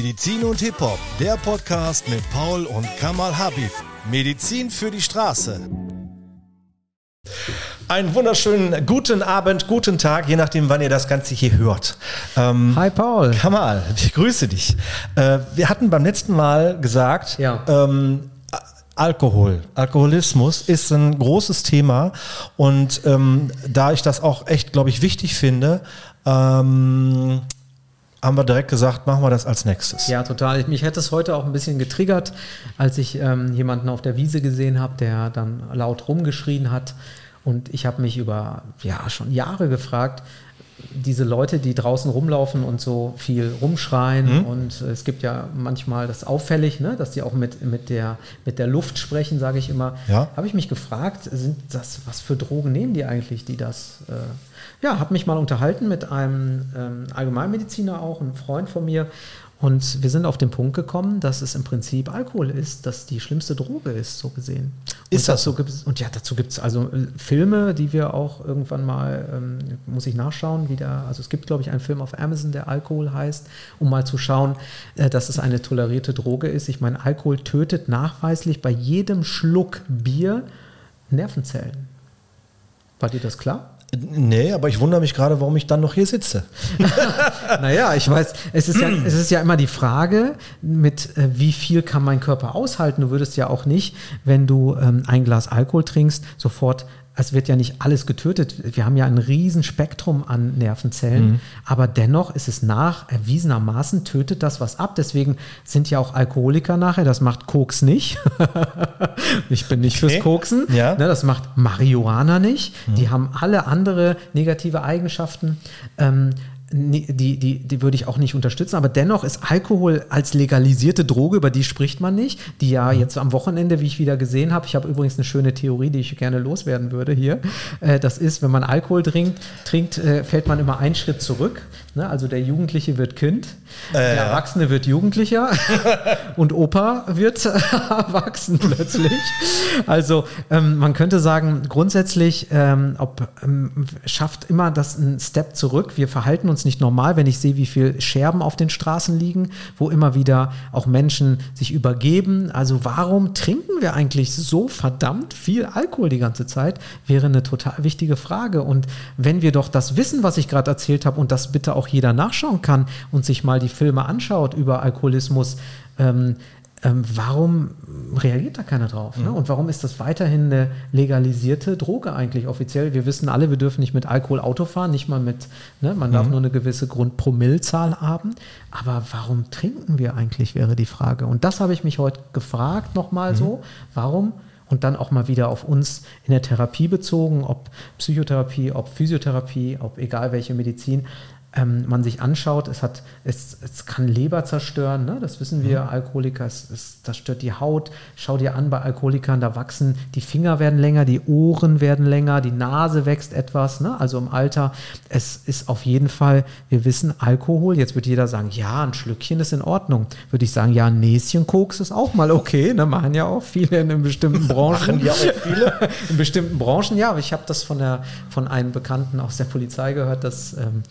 Medizin und Hip-Hop, der Podcast mit Paul und Kamal Habib. Medizin für die Straße. Einen wunderschönen guten Abend, guten Tag, je nachdem, wann ihr das Ganze hier hört. Ähm, Hi Paul. Kamal, ich grüße dich. Äh, wir hatten beim letzten Mal gesagt, ja. ähm, Alkohol, Alkoholismus ist ein großes Thema und ähm, da ich das auch echt, glaube ich, wichtig finde, ähm, haben wir direkt gesagt, machen wir das als nächstes. Ja, total. Mich hätte es heute auch ein bisschen getriggert, als ich ähm, jemanden auf der Wiese gesehen habe, der dann laut rumgeschrien hat. Und ich habe mich über ja schon Jahre gefragt, diese Leute, die draußen rumlaufen und so viel rumschreien mhm. und es gibt ja manchmal das auffällig, ne, dass die auch mit, mit, der, mit der Luft sprechen, sage ich immer. Ja. Habe ich mich gefragt, sind das, was für Drogen nehmen die eigentlich, die das äh, ja, habe mich mal unterhalten mit einem ähm, Allgemeinmediziner auch, ein Freund von mir. Und wir sind auf den Punkt gekommen, dass es im Prinzip Alkohol ist, dass die schlimmste Droge ist, so gesehen. Ist das so? Gibt's, und ja, dazu gibt es also äh, Filme, die wir auch irgendwann mal, ähm, muss ich nachschauen, wieder, also es gibt, glaube ich, einen Film auf Amazon, der Alkohol heißt, um mal zu schauen, äh, dass es eine tolerierte Droge ist. Ich meine, Alkohol tötet nachweislich bei jedem Schluck Bier Nervenzellen. War dir das klar? Nee, aber ich wundere mich gerade, warum ich dann noch hier sitze. naja, ich weiß, es ist, ja, es ist ja immer die Frage, mit äh, wie viel kann mein Körper aushalten. Du würdest ja auch nicht, wenn du ähm, ein Glas Alkohol trinkst, sofort es wird ja nicht alles getötet. Wir haben ja ein Riesenspektrum an Nervenzellen, mhm. aber dennoch ist es nach erwiesenermaßen tötet das was ab. Deswegen sind ja auch Alkoholiker nachher. Das macht Koks nicht. ich bin nicht okay. fürs Koksen. Ja. Ne, das macht Marihuana nicht. Mhm. Die haben alle andere negative Eigenschaften. Ähm, die, die, die würde ich auch nicht unterstützen, aber dennoch ist Alkohol als legalisierte Droge, über die spricht man nicht, die ja mhm. jetzt am Wochenende, wie ich wieder gesehen habe, ich habe übrigens eine schöne Theorie, die ich gerne loswerden würde hier, äh, das ist, wenn man Alkohol trinkt, trinkt äh, fällt man immer einen Schritt zurück, ne? also der Jugendliche wird Kind, äh. der Erwachsene wird Jugendlicher und Opa wird erwachsen plötzlich. Also ähm, man könnte sagen, grundsätzlich ähm, ob, ähm, schafft immer das einen Step zurück, wir verhalten uns uns nicht normal, wenn ich sehe, wie viele Scherben auf den Straßen liegen, wo immer wieder auch Menschen sich übergeben. Also warum trinken wir eigentlich so verdammt viel Alkohol die ganze Zeit? Wäre eine total wichtige Frage. Und wenn wir doch das wissen, was ich gerade erzählt habe und das bitte auch jeder nachschauen kann und sich mal die Filme anschaut über Alkoholismus, ähm, ähm, warum reagiert da keiner drauf? Ne? Mhm. Und warum ist das weiterhin eine legalisierte Droge eigentlich offiziell? Wir wissen alle, wir dürfen nicht mit Alkohol Auto fahren, nicht mal mit, ne? man darf mhm. nur eine gewisse Grundpromillzahl haben. Aber warum trinken wir eigentlich, wäre die Frage. Und das habe ich mich heute gefragt, nochmal mhm. so. Warum? Und dann auch mal wieder auf uns in der Therapie bezogen, ob Psychotherapie, ob Physiotherapie, ob egal welche Medizin ähm, man sich anschaut, es, hat, es, es kann Leber zerstören, ne? das wissen wir, mhm. Alkoholiker, es, es zerstört die Haut. Schau dir an, bei Alkoholikern, da wachsen, die Finger werden länger, die Ohren werden länger, die Nase wächst etwas, ne? also im Alter. Es ist auf jeden Fall, wir wissen, Alkohol, jetzt wird jeder sagen, ja, ein Schlückchen ist in Ordnung. Würde ich sagen, ja, ein Näschen Koks ist auch mal okay, ne? machen ja auch viele in bestimmten Branchen. machen ja auch viele. in bestimmten Branchen, ja, aber ich habe das von, der, von einem Bekannten aus der Polizei gehört, dass ähm,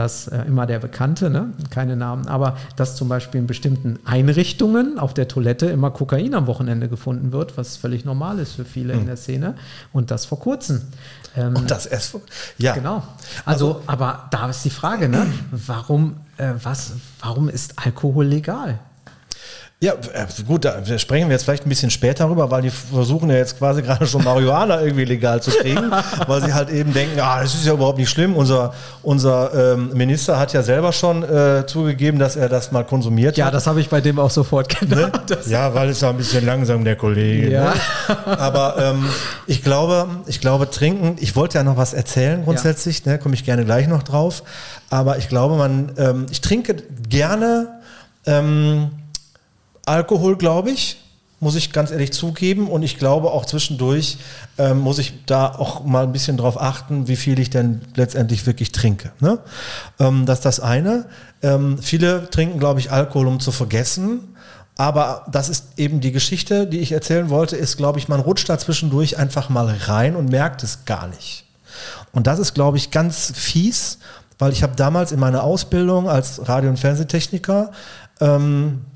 dass äh, immer der Bekannte, ne? keine Namen, aber dass zum Beispiel in bestimmten Einrichtungen auf der Toilette immer Kokain am Wochenende gefunden wird, was völlig normal ist für viele hm. in der Szene und das vor kurzem. Ähm, und das erst vor, ja. Genau. Also, also, aber da ist die Frage, ne? warum, äh, was, warum ist Alkohol legal? Ja, äh, gut, da sprechen wir jetzt vielleicht ein bisschen später darüber, weil die versuchen ja jetzt quasi gerade schon Marihuana irgendwie legal zu kriegen, weil sie halt eben denken, ah, das ist ja überhaupt nicht schlimm. Unser, unser ähm, Minister hat ja selber schon äh, zugegeben, dass er das mal konsumiert ja, hat. Ja, das habe ich bei dem auch sofort gedacht. Ne? Ja, weil es ja ein bisschen langsam, der Kollege. Ja. Ne? Aber ähm, ich glaube, ich glaube, trinken, ich wollte ja noch was erzählen grundsätzlich, ja. ne, komme ich gerne gleich noch drauf. Aber ich glaube, man, ähm, ich trinke gerne, ähm, Alkohol, glaube ich, muss ich ganz ehrlich zugeben. Und ich glaube auch zwischendurch ähm, muss ich da auch mal ein bisschen drauf achten, wie viel ich denn letztendlich wirklich trinke. Ne? Ähm, das ist das eine. Ähm, viele trinken, glaube ich, Alkohol, um zu vergessen. Aber das ist eben die Geschichte, die ich erzählen wollte, ist, glaube ich, man rutscht da zwischendurch einfach mal rein und merkt es gar nicht. Und das ist, glaube ich, ganz fies, weil ich habe damals in meiner Ausbildung als Radio- und Fernsehtechniker ähm,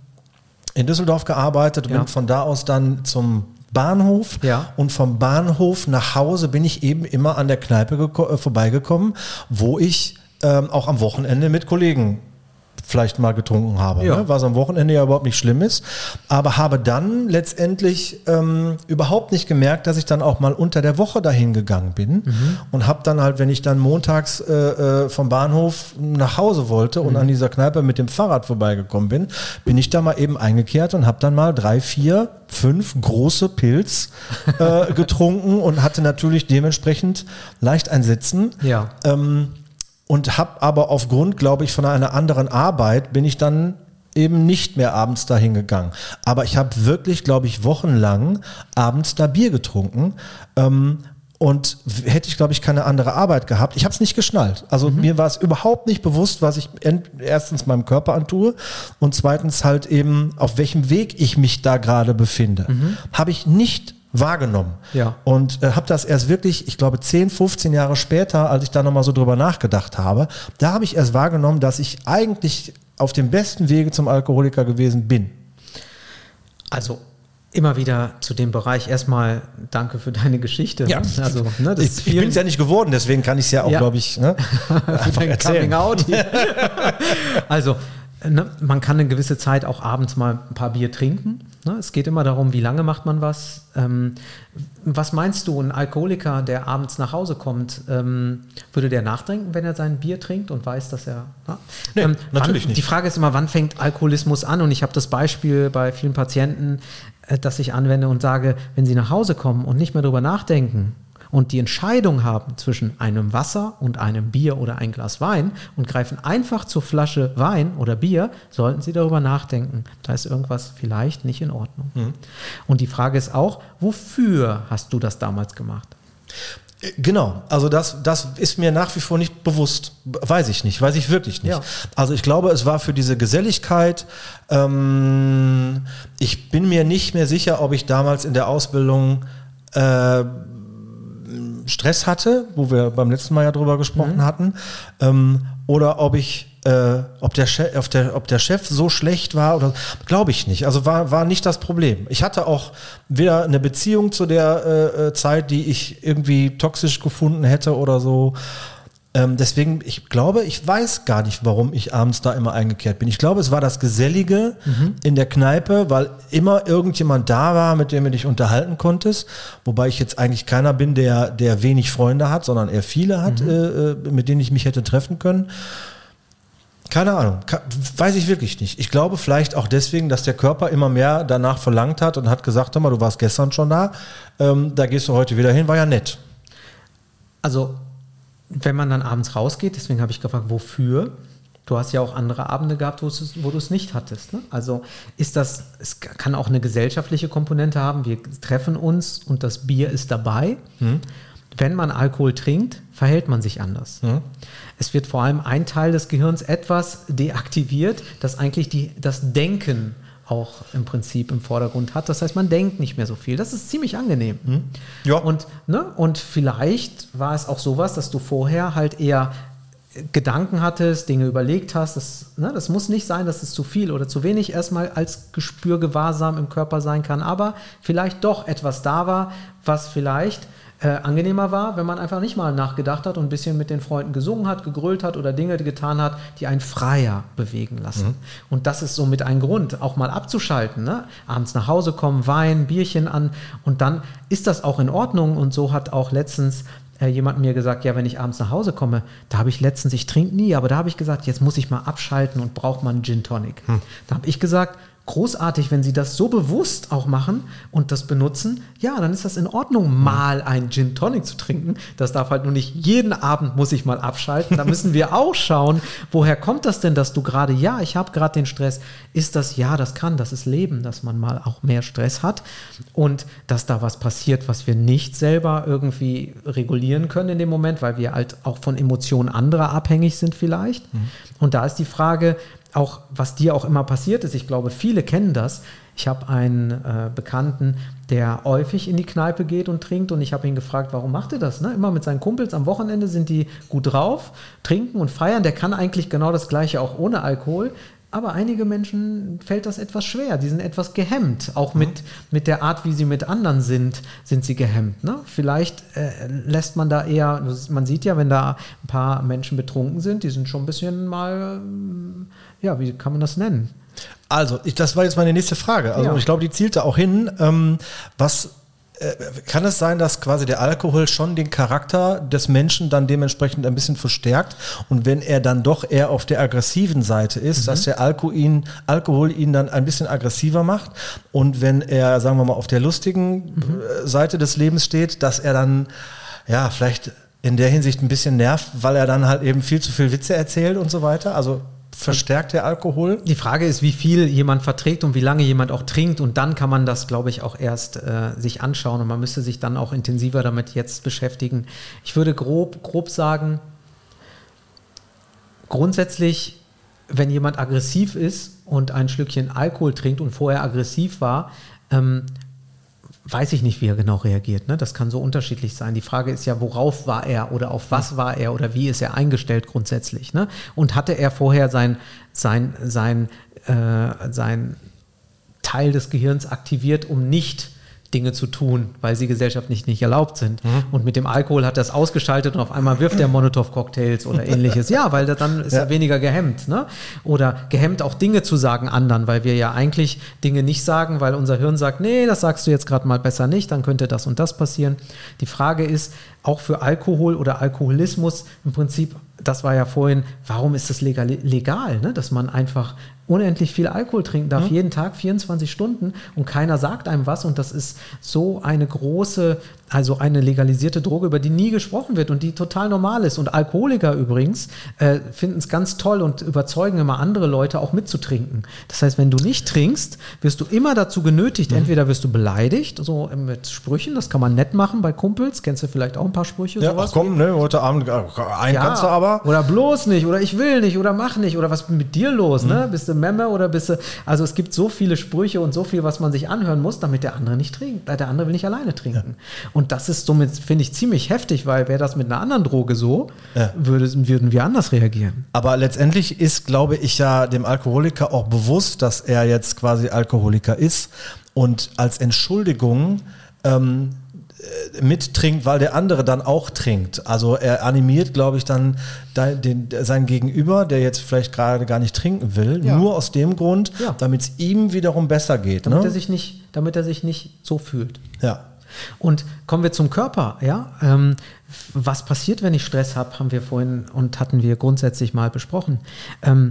in Düsseldorf gearbeitet und Ja. bin von da aus dann zum Bahnhof Ja. und vom Bahnhof nach Hause bin ich eben immer an der Kneipe äh, vorbeigekommen, wo ich ähm, auch am Wochenende mit Kollegen vielleicht mal getrunken habe, Ja. ne? was am Wochenende ja überhaupt nicht schlimm ist, aber habe dann letztendlich ähm, überhaupt nicht gemerkt, dass ich dann auch mal unter der Woche dahin gegangen bin und habe dann halt, wenn ich dann montags äh, äh, vom Bahnhof nach Hause wollte und an dieser Kneipe mit dem Fahrrad vorbeigekommen bin, bin ich da mal eben eingekehrt und habe dann mal drei, vier, fünf große Pilz äh, getrunken und hatte natürlich dementsprechend leicht ein Sitzen. Ja. Ähm, und habe aber aufgrund, glaube ich, von einer anderen Arbeit bin ich dann eben nicht mehr abends dahin gegangen. Aber ich habe wirklich, glaube ich, wochenlang abends da Bier getrunken. Ähm, und hätte ich, glaube ich, keine andere Arbeit gehabt. Ich habe es nicht geschnallt. Also mir war es überhaupt nicht bewusst, was ich erstens meinem Körper antue und zweitens halt eben, auf welchem Weg ich mich da gerade befinde. Habe ich nicht wahrgenommen. Ja. Und äh, habe das erst wirklich, ich glaube, 10, 15 Jahre später, als ich da nochmal so drüber nachgedacht habe, da habe ich erst wahrgenommen, dass ich eigentlich auf dem besten Wege zum Alkoholiker gewesen bin. Also immer wieder zu dem Bereich erstmal danke für deine Geschichte. Ja. Also, ne, ich ich bin es ja nicht geworden, deswegen kann ich es ja auch, Ja. glaube ich, ne, einfach erzählen. Coming out. also, ne, man kann eine gewisse Zeit auch abends mal ein paar Bier trinken. Ne? Es geht immer darum, wie lange macht man was. Ähm, was meinst du, ein Alkoholiker, der abends nach Hause kommt, ähm, würde der nachdenken, wenn er sein Bier trinkt und weiß, dass er. Ne? Nee, Ähm, natürlich wann, nicht. Die Frage ist immer, wann fängt Alkoholismus an? Und ich habe das Beispiel bei vielen Patienten, äh, das ich anwende und sage, wenn sie nach Hause kommen und nicht mehr darüber nachdenken und die Entscheidung haben zwischen einem Wasser und einem Bier oder ein Glas Wein und greifen einfach zur Flasche Wein oder Bier, sollten sie darüber nachdenken. Da ist irgendwas vielleicht nicht in Ordnung. Und die Frage ist auch, wofür hast du das damals gemacht? Äh, Genau, also das, das ist mir nach wie vor nicht bewusst. Weiß ich nicht, weiß ich wirklich nicht. Ja. Also ich glaube, es war für diese Geselligkeit. Ähm, ich bin mir nicht mehr sicher, ob ich damals in der Ausbildung äh, Stress hatte, wo wir beim letzten Mal ja drüber gesprochen hatten, ähm, oder ob ich äh, ob, der Chef, ob, der, ob der Chef so schlecht war oder glaube ich nicht. Also war, war nicht das Problem. Ich hatte auch weder eine Beziehung zu der äh, äh, Zeit, die ich irgendwie toxisch gefunden hätte oder so. Ähm, deswegen, ich glaube, ich weiß gar nicht, warum ich abends da immer eingekehrt bin. Ich glaube, es war das Gesellige in der Kneipe, weil immer irgendjemand da war, mit dem du dich unterhalten konntest. Wobei ich jetzt eigentlich keiner bin, der, der wenig Freunde hat, sondern eher viele hat, äh, äh, mit denen ich mich hätte treffen können. Keine Ahnung, weiß ich wirklich nicht. Ich glaube vielleicht auch deswegen, dass der Körper immer mehr danach verlangt hat und hat gesagt, hör mal, du warst gestern schon da, ähm, da gehst du heute wieder hin, war ja nett. Also, wenn man dann abends rausgeht, deswegen habe ich gefragt, wofür? Du hast ja auch andere Abende gehabt, wo du es nicht hattest. Ne? Also ist das, es kann auch eine gesellschaftliche Komponente haben. Wir treffen uns und das Bier ist dabei. Wenn man Alkohol trinkt, verhält man sich anders. Es wird vor allem ein Teil des Gehirns etwas deaktiviert, das eigentlich die, das Denken auch im Prinzip im Vordergrund hat. Das heißt, man denkt nicht mehr so viel. Das ist ziemlich angenehm. Ja. Und, ne, und vielleicht war es auch sowas, dass du vorher halt eher Gedanken hattest, Dinge überlegt hast. Das, ne, das muss nicht sein, dass es zu viel oder zu wenig erstmal als Gespürgewahrsam im Körper sein kann, aber vielleicht doch etwas da war, was vielleicht äh, angenehmer war, wenn man einfach nicht mal nachgedacht hat und ein bisschen mit den Freunden gesungen hat, gegrölt hat oder Dinge getan hat, die einen freier bewegen lassen. Und das ist somit ein Grund, auch mal abzuschalten. Ne? Abends nach Hause kommen, Wein, Bierchen an und dann ist das auch in Ordnung. Und so hat auch letztens äh, jemand mir gesagt, ja, wenn ich abends nach Hause komme, da habe ich letztens, ich trinke nie, aber da habe ich gesagt, jetzt muss ich mal abschalten und brauche mal einen Gin Tonic. Da habe ich gesagt, großartig, wenn Sie das so bewusst auch machen und das benutzen, ja, dann ist das in Ordnung, mal einen Gin Tonic zu trinken. Das darf halt nur nicht jeden Abend muss ich mal abschalten. Da müssen wir auch schauen, woher kommt das denn, dass du gerade, ja, ich habe gerade den Stress. Ist das, ja, das kann, das ist Leben, dass man mal auch mehr Stress hat und dass da was passiert, was wir nicht selber irgendwie regulieren können in dem Moment, weil wir halt auch von Emotionen anderer abhängig sind vielleicht. Und da ist die Frage, auch was dir auch immer passiert ist, ich glaube, viele kennen das, Ich habe einen äh, Bekannten, der häufig in die Kneipe geht und trinkt und ich habe ihn gefragt, warum macht er das? Ne? Immer mit seinen Kumpels am Wochenende sind die gut drauf, trinken und feiern. Der kann eigentlich genau das Gleiche auch ohne Alkohol. Aber einige Menschen fällt das etwas schwer. Die sind etwas gehemmt. Auch mit, mhm. mit der Art, wie sie mit anderen sind, sind sie gehemmt. Ne? Vielleicht äh, lässt man da eher, man sieht ja, wenn da ein paar Menschen betrunken sind, die sind schon ein bisschen mal, ja, wie kann man das nennen? Also, ich, das war jetzt meine nächste Frage. Also, ja. ich glaube, die zielte auch hin. Ähm, was äh, kann es sein, dass quasi der Alkohol schon den Charakter des Menschen dann dementsprechend ein bisschen verstärkt und wenn er dann doch eher auf der aggressiven Seite ist, mhm. dass der Alkohol ihn, Alkohol ihn dann ein bisschen aggressiver macht und wenn er, sagen wir mal, auf der lustigen mhm. Äh, Seite des Lebens steht, dass er dann ja vielleicht in der Hinsicht ein bisschen nervt, weil er dann halt eben viel zu viel Witze erzählt und so weiter. Also verstärkt der Alkohol? Die Frage ist, wie viel jemand verträgt und wie lange jemand auch trinkt. Und dann kann man das, glaube ich, auch erst äh, sich anschauen. Und man müsste sich dann auch intensiver damit jetzt beschäftigen. Ich würde grob, grob sagen, grundsätzlich, wenn jemand aggressiv ist und ein Schlückchen Alkohol trinkt und vorher aggressiv war, ähm, weiß ich nicht, wie er genau reagiert. Ne? Das kann so unterschiedlich sein. Die Frage ist ja, worauf war er oder auf was war er oder wie ist er eingestellt grundsätzlich? Ne? Und hatte er vorher sein, sein, sein, äh, sein Teil des Gehirns aktiviert, um nicht Dinge zu tun, weil sie gesellschaftlich nicht erlaubt sind. Mhm. Und mit dem Alkohol hat er es ausgeschaltet und auf einmal wirft er Molotow-Cocktails oder ähnliches. Ja, weil dann ist ja. er weniger gehemmt. Ne? Oder gehemmt auch Dinge zu sagen anderen, weil wir ja eigentlich Dinge nicht sagen, weil unser Hirn sagt, nee, das sagst du jetzt gerade mal besser nicht, dann könnte das und das passieren. Die Frage ist, auch für Alkohol oder Alkoholismus im Prinzip, das war ja vorhin, warum ist das legal, legal ne? dass man einfach unendlich viel Alkohol trinken darf, mhm. jeden Tag 24 Stunden und keiner sagt einem was und das ist so eine große, also eine legalisierte Droge, über die nie gesprochen wird und die total normal ist. Und Alkoholiker übrigens äh, finden es ganz toll und überzeugen immer andere Leute auch mitzutrinken. Das heißt, wenn du nicht trinkst, wirst du immer dazu genötigt, mhm. entweder wirst du beleidigt, so mit Sprüchen, das kann man nett machen bei Kumpels, kennst du vielleicht auch ein paar Sprüche. Ja, sowas ach komm, ne, heute Abend, äh, ein ja, kannst du aber. Oder bloß nicht, oder ich will nicht, oder mach nicht, oder was ist mit dir los, ne? mhm. ne? Bist du Memme oder bist du, also es gibt so viele Sprüche und so viel, was man sich anhören muss, damit der andere nicht trinkt, der andere will nicht alleine trinken. Ja. Und das ist somit, finde ich, ziemlich heftig, weil wäre das mit einer anderen Droge so, ja. würde, würden wir anders reagieren. Aber letztendlich ist, glaube ich, ja dem Alkoholiker auch bewusst, dass er jetzt quasi Alkoholiker ist und als Entschuldigung ähm, äh, mittrinkt, weil der andere dann auch trinkt. Also er animiert, glaube ich, dann den, sein Gegenüber, der jetzt vielleicht gerade gar nicht trinken will, ja. nur aus dem Grund, ja. damit es ihm wiederum besser geht. Damit, ne? er sich nicht, damit er sich nicht so fühlt. Ja. Und kommen wir zum Körper, ja. Ähm, was passiert, wenn ich Stress habe, haben wir vorhin und hatten wir grundsätzlich mal besprochen. Ähm,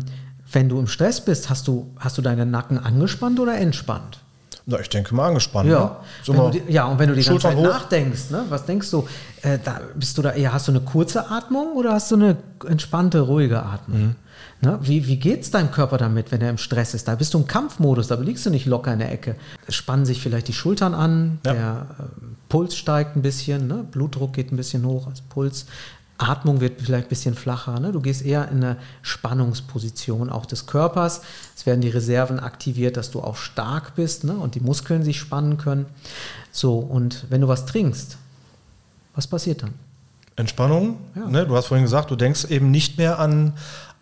wenn du im Stress bist, hast du, hast du deinen Nacken angespannt oder entspannt? Na, ich denke mal angespannt. Ja, ne? so die, ja und wenn du die ganze Zeit hoch. nachdenkst, ne, was denkst du? Äh, da bist du da eher, hast du eine kurze Atmung oder hast du eine entspannte, ruhige Atmung? Mhm. Ne, wie, wie geht es deinem Körper damit, wenn er im Stress ist? Da bist du im Kampfmodus, da liegst du nicht locker in der Ecke. Es spannen sich vielleicht die Schultern an, ja. der äh, Puls steigt ein bisschen, ne? Blutdruck geht ein bisschen hoch, also Puls. Atmung wird vielleicht ein bisschen flacher. Ne? Du gehst eher in eine Spannungsposition auch des Körpers. Es werden die Reserven aktiviert, dass du auch stark bist ne? und die Muskeln sich spannen können. So, und wenn du was trinkst, was passiert dann? Entspannung. Ja. Ne? Du hast vorhin gesagt, du denkst eben nicht mehr an,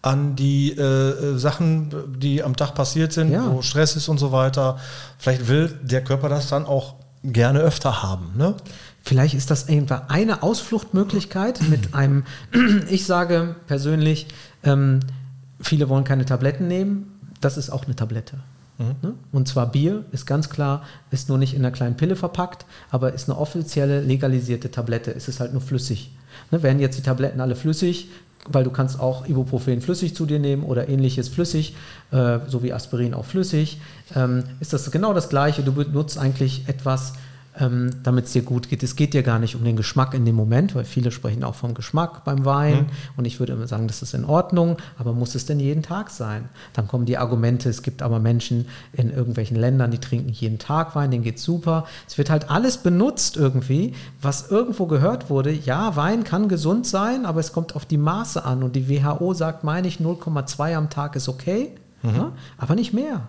an die äh, Sachen, die am Tag passiert sind, ja. wo Stress ist und so weiter. Vielleicht will der Körper das dann auch gerne öfter haben. Ne? Vielleicht ist das einfach eine Ausfluchtmöglichkeit mit einem, ich sage persönlich, ähm, viele wollen keine Tabletten nehmen, das ist auch eine Tablette. Mhm. Ne? Und zwar Bier ist ganz klar, ist nur nicht in einer kleinen Pille verpackt, aber ist eine offizielle legalisierte Tablette. Es ist halt nur flüssig. Ne? Wären jetzt die Tabletten alle flüssig, weil du kannst auch Ibuprofen flüssig zu dir nehmen oder ähnliches flüssig, äh, so wie Aspirin auch flüssig, ähm, ist das genau das Gleiche. Du benutzt eigentlich etwas, ähm, damit es dir gut geht. Es geht dir gar nicht um den Geschmack in dem Moment, weil viele sprechen auch vom Geschmack beim Wein. Mhm. Und ich würde immer sagen, das ist in Ordnung, aber muss es denn jeden Tag sein? Dann kommen die Argumente, es gibt aber Menschen in irgendwelchen Ländern, die trinken jeden Tag Wein, denen geht super. Es wird halt alles benutzt irgendwie, was irgendwo gehört wurde. Ja, Wein kann gesund sein, aber es kommt auf die Maße an. Und die WHO sagt, meine ich, 0,2 am Tag ist okay, mhm. ja, aber nicht mehr.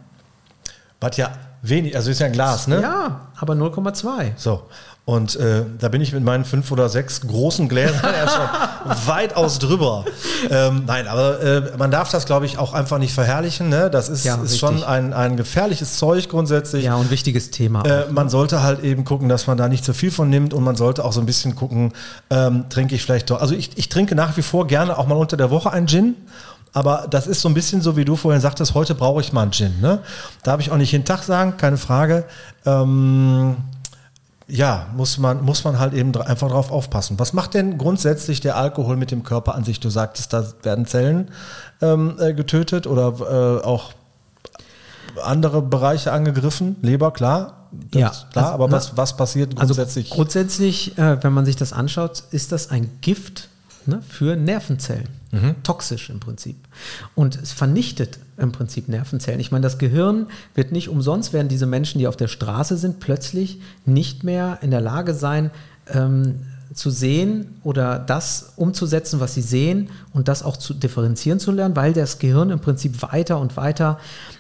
Was ja Wenig, also ist ja ein Glas, ne? Ja, aber 0,2. So. Und äh, da bin ich mit meinen fünf oder sechs großen Gläsern ja schon weitaus drüber. Ähm, nein, aber äh, man darf das, glaube ich, auch einfach nicht verherrlichen. Ne? Das ist, Ja, ist schon ein, ein gefährliches Zeug grundsätzlich. Ja, und wichtiges Thema. Äh, man sollte halt eben gucken, dass man da nicht zu viel von nimmt und man sollte auch so ein bisschen gucken, ähm, trinke ich vielleicht doch. Also ich, ich trinke nach wie vor gerne auch mal unter der Woche einen Gin. Aber das ist so ein bisschen so, wie du vorhin sagtest, heute brauche ich mal einen Gin. Ne? Darf ich auch nicht jeden Tag sagen, keine Frage. Ähm, ja, muss man, muss man halt eben einfach drauf aufpassen. Was macht denn grundsätzlich der Alkohol mit dem Körper an sich? Du sagtest, da werden Zellen ähm, äh, getötet oder äh, auch andere Bereiche angegriffen. Leber, klar. Ja, klar, also, aber na, was, was passiert Also grundsätzlich? grundsätzlich, äh, wenn man sich das anschaut, ist das ein Gift ne, für Nervenzellen. Mhm. Toxisch im Prinzip. Und es vernichtet im Prinzip Nervenzellen. Ich meine, das Gehirn wird nicht umsonst, werden diese Menschen, die auf der Straße sind, plötzlich nicht mehr in der Lage sein, ähm, zu sehen oder das umzusetzen, was sie sehen und das auch zu differenzieren zu lernen, weil das Gehirn im Prinzip weiter und weiter,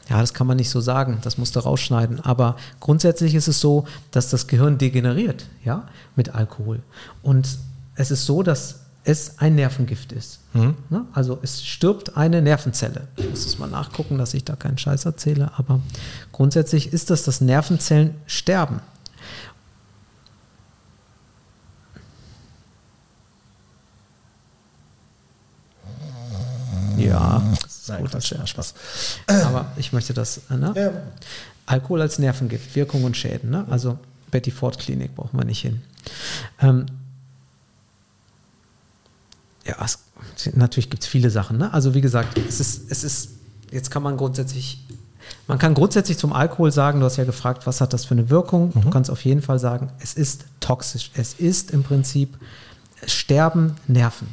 ja, das kann man nicht so sagen, das musst du rausschneiden, aber grundsätzlich ist es so, dass das Gehirn degeneriert, ja, mit Alkohol. Und es ist so, dass es ein Nervengift ist. Ne? Also es stirbt eine Nervenzelle. Ich muss es mal nachgucken, dass ich da keinen Scheiß erzähle, aber grundsätzlich ist das, dass Nervenzellen sterben. Ja, das ist Nein, gut, Quatsch, das Spaß. aber ich möchte das, ne? Ja. Alkohol als Nervengift, Wirkung und Schäden, ne? Also Betty Ford Klinik brauchen wir nicht hin. Ähm, ja, es, natürlich gibt es viele Sachen, ne? Also wie gesagt, es ist, es ist, jetzt kann man grundsätzlich, man kann grundsätzlich zum Alkohol sagen, du hast ja gefragt, was hat das für eine Wirkung? Mhm. Du kannst auf jeden Fall sagen, es ist toxisch. Es ist im Prinzip, es sterben Nerven.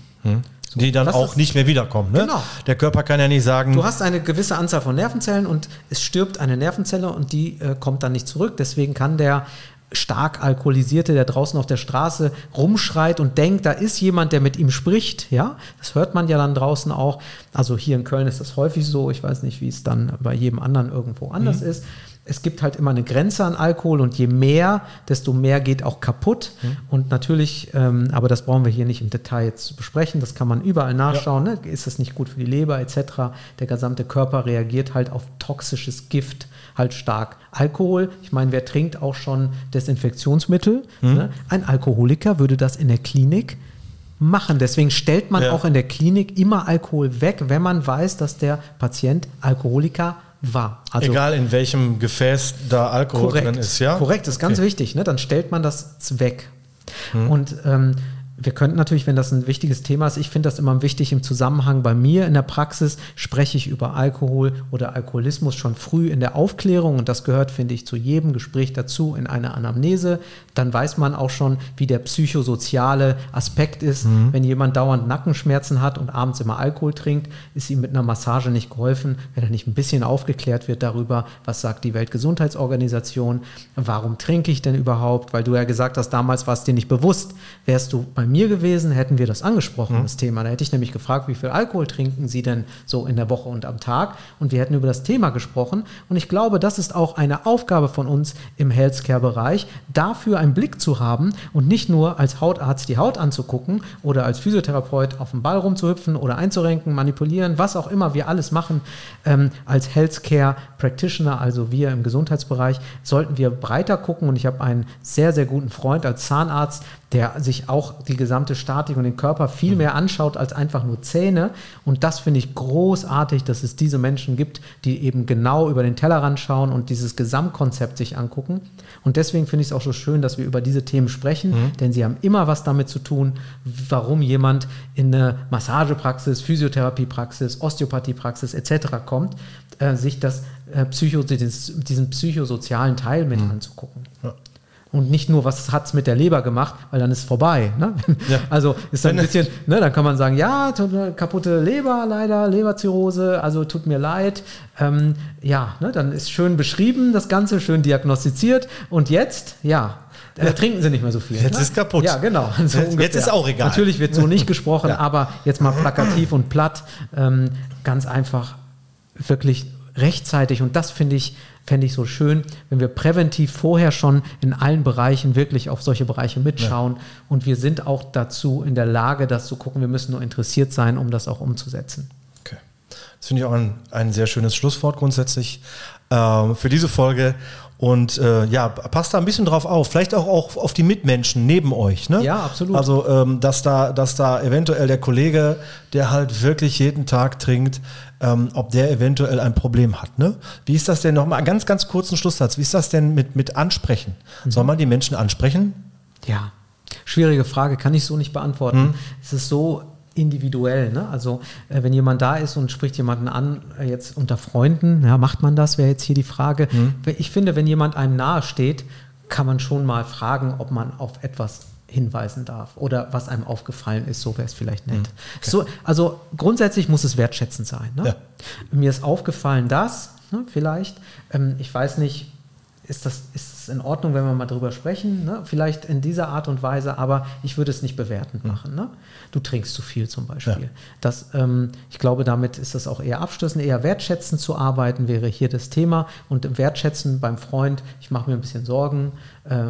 Die dann auch ist- nicht mehr wiederkommen. Ne? Genau. Der Körper kann ja nicht sagen, Du hast eine gewisse Anzahl von Nervenzellen und es stirbt eine Nervenzelle und die äh, kommt dann nicht zurück. Deswegen kann der stark alkoholisierte, der draußen auf der Straße rumschreit und denkt, da ist jemand, der mit ihm spricht. Ja, das hört man ja dann draußen auch. Also hier in Köln ist das häufig so. Ich weiß nicht, wie es dann bei jedem anderen irgendwo anders ist. Es gibt halt immer eine Grenze an Alkohol und je mehr, desto mehr geht auch kaputt. Und natürlich, ähm, aber das brauchen wir hier nicht im Detail jetzt zu besprechen, das kann man überall nachschauen. Ne? Ist das nicht gut für die Leber etc.? Der gesamte Körper reagiert halt auf toxisches Gift halt stark. Alkohol, ich meine, wer trinkt auch schon Desinfektionsmittel? Ne? Ein Alkoholiker würde das in der Klinik machen. Deswegen stellt man Ja. auch in der Klinik immer Alkohol weg, wenn man weiß, dass der Patient Alkoholiker war. Also egal in welchem Gefäß da Alkohol korrekt, drin ist, ja? korrekt, ist ganz Okay. wichtig. Ne? Dann stellt man das weg. Und ähm, wir könnten natürlich, wenn das ein wichtiges Thema ist, ich finde das immer wichtig im Zusammenhang bei mir in der Praxis, spreche ich über Alkohol oder Alkoholismus schon früh in der Aufklärung und das gehört, finde ich, zu jedem Gespräch dazu in einer Anamnese. Dann weiß man auch schon, wie der psychosoziale Aspekt ist. Wenn jemand dauernd Nackenschmerzen hat und abends immer Alkohol trinkt, ist ihm mit einer Massage nicht geholfen, wenn er nicht ein bisschen aufgeklärt wird darüber, was sagt die Weltgesundheitsorganisation, warum trinke ich denn überhaupt, weil du ja gesagt hast, damals war es dir nicht bewusst. Wärst du bei mir gewesen, hätten wir das angesprochen, das Thema. Da hätte ich nämlich gefragt, wie viel Alkohol trinken Sie denn so in der Woche und am Tag? Und wir hätten über das Thema gesprochen. Und ich glaube, das ist auch eine Aufgabe von uns im Healthcare-Bereich, dafür einen Blick zu haben und nicht nur als Hautarzt die Haut anzugucken oder als Physiotherapeut auf dem Ball rumzuhüpfen oder einzurenken, manipulieren, was auch immer wir alles machen. Ähm, als Healthcare-Practitioner, also wir im Gesundheitsbereich, sollten wir breiter gucken. Und ich habe einen sehr, sehr guten Freund als Zahnarzt, der sich auch die gesamte Statik und den Körper viel mehr anschaut als einfach nur Zähne. Und das finde ich großartig, dass es diese Menschen gibt, die eben genau über den Tellerrand schauen und dieses Gesamtkonzept sich angucken. Und deswegen finde ich es auch so schön, dass wir über diese Themen sprechen, denn sie haben immer was damit zu tun, warum jemand in eine Massagepraxis, Physiotherapiepraxis, Osteopathiepraxis etc. kommt, äh, sich das, äh, Psycho, dieses, diesen psychosozialen Teil mit anzugucken. Und nicht nur, was hat es mit der Leber gemacht, weil dann ist es vorbei. Ne? Ja. Also ist dann ein bisschen, ne, dann kann man sagen, ja, mir kaputte Leber leider, Leberzirrhose, also tut mir leid. Ähm, ja, ne, dann ist schön beschrieben, das Ganze, schön diagnostiziert. Und jetzt, ja, äh, trinken sie nicht mehr so viel. Jetzt ne? ist kaputt. Ja, genau. So Jetzt ist auch egal. Natürlich wird so nicht gesprochen, Ja. aber jetzt mal plakativ und platt, ähm, ganz einfach wirklich rechtzeitig, und das finde ich, fände ich so schön, wenn wir präventiv vorher schon in allen Bereichen wirklich auf solche Bereiche mitschauen. Ja. Und wir sind auch dazu in der Lage, das zu gucken. Wir müssen nur interessiert sein, um das auch umzusetzen. Das finde ich auch ein, ein sehr schönes Schlusswort grundsätzlich äh, für diese Folge. Und äh, ja, passt da ein bisschen drauf auf. Vielleicht auch, auch auf die Mitmenschen neben euch. Ne? Ja, absolut. Also, ähm, dass, da, dass da eventuell der Kollege, der halt wirklich jeden Tag trinkt, ähm, ob der eventuell ein Problem hat. Ne? Wie ist das denn nochmal, ganz, ganz kurzen Schlusssatz, wie ist das denn mit, mit Ansprechen? Mhm. Soll man die Menschen ansprechen? Ja, schwierige Frage, kann ich so nicht beantworten. Mhm. Es ist so individuell. Ne? Also äh, wenn jemand da ist und spricht jemanden an, äh, jetzt unter Freunden, ja, macht man das, wäre jetzt hier die Frage. Mhm. Ich finde, wenn jemand einem nahe steht, kann man schon mal fragen, ob man auf etwas hinweisen darf oder was einem aufgefallen ist, so wäre es vielleicht nett. Mhm. Okay. So, also grundsätzlich muss es wertschätzend sein. Ne? Ja. Mir ist aufgefallen, dass, ne, vielleicht, ähm, ich weiß nicht, ist das, ist das in Ordnung, wenn wir mal drüber sprechen? Ne? Vielleicht in dieser Art und Weise, aber ich würde es nicht bewertend hm. machen. Ne? Du trinkst zu viel zum Beispiel. Ja. Das, ähm, ich glaube, damit ist das auch eher abstößend, eher wertschätzend zu arbeiten, wäre hier das Thema. Und wertschätzen beim Freund, ich mache mir ein bisschen Sorgen. Äh,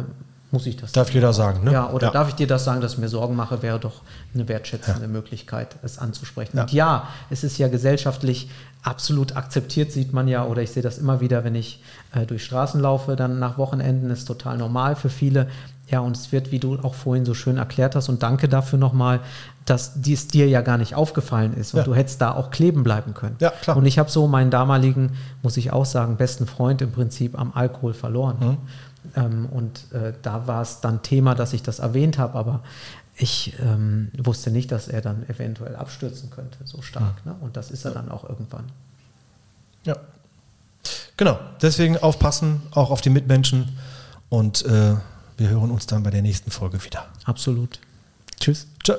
muss ich das Darf jeder sagen, ne? Ja, oder ja. darf ich dir das sagen, dass ich mir Sorgen mache, wäre doch eine wertschätzende ja. Möglichkeit, es anzusprechen. Ja. Und ja, es ist ja gesellschaftlich absolut akzeptiert, sieht man ja, oder ich sehe das immer wieder, wenn ich äh, durch Straßen laufe, dann nach Wochenenden ist total normal für viele. Ja, und es wird, wie du auch vorhin so schön erklärt hast, und danke dafür nochmal, dass dies dir ja gar nicht aufgefallen ist und ja. du hättest da auch kleben bleiben können. Ja, klar. Und ich habe so meinen damaligen, muss ich auch sagen, besten Freund im Prinzip am Alkohol verloren. Mhm. Ähm, und äh, da war es dann Thema, dass ich das erwähnt habe, aber ich ähm, wusste nicht, dass er dann eventuell abstürzen könnte, so stark. Mhm. Ne? Und das ist er dann auch irgendwann. Ja. Genau, deswegen aufpassen, auch auf die Mitmenschen. Und äh, wir hören uns dann bei der nächsten Folge wieder. Absolut. Tschüss. Tschüss.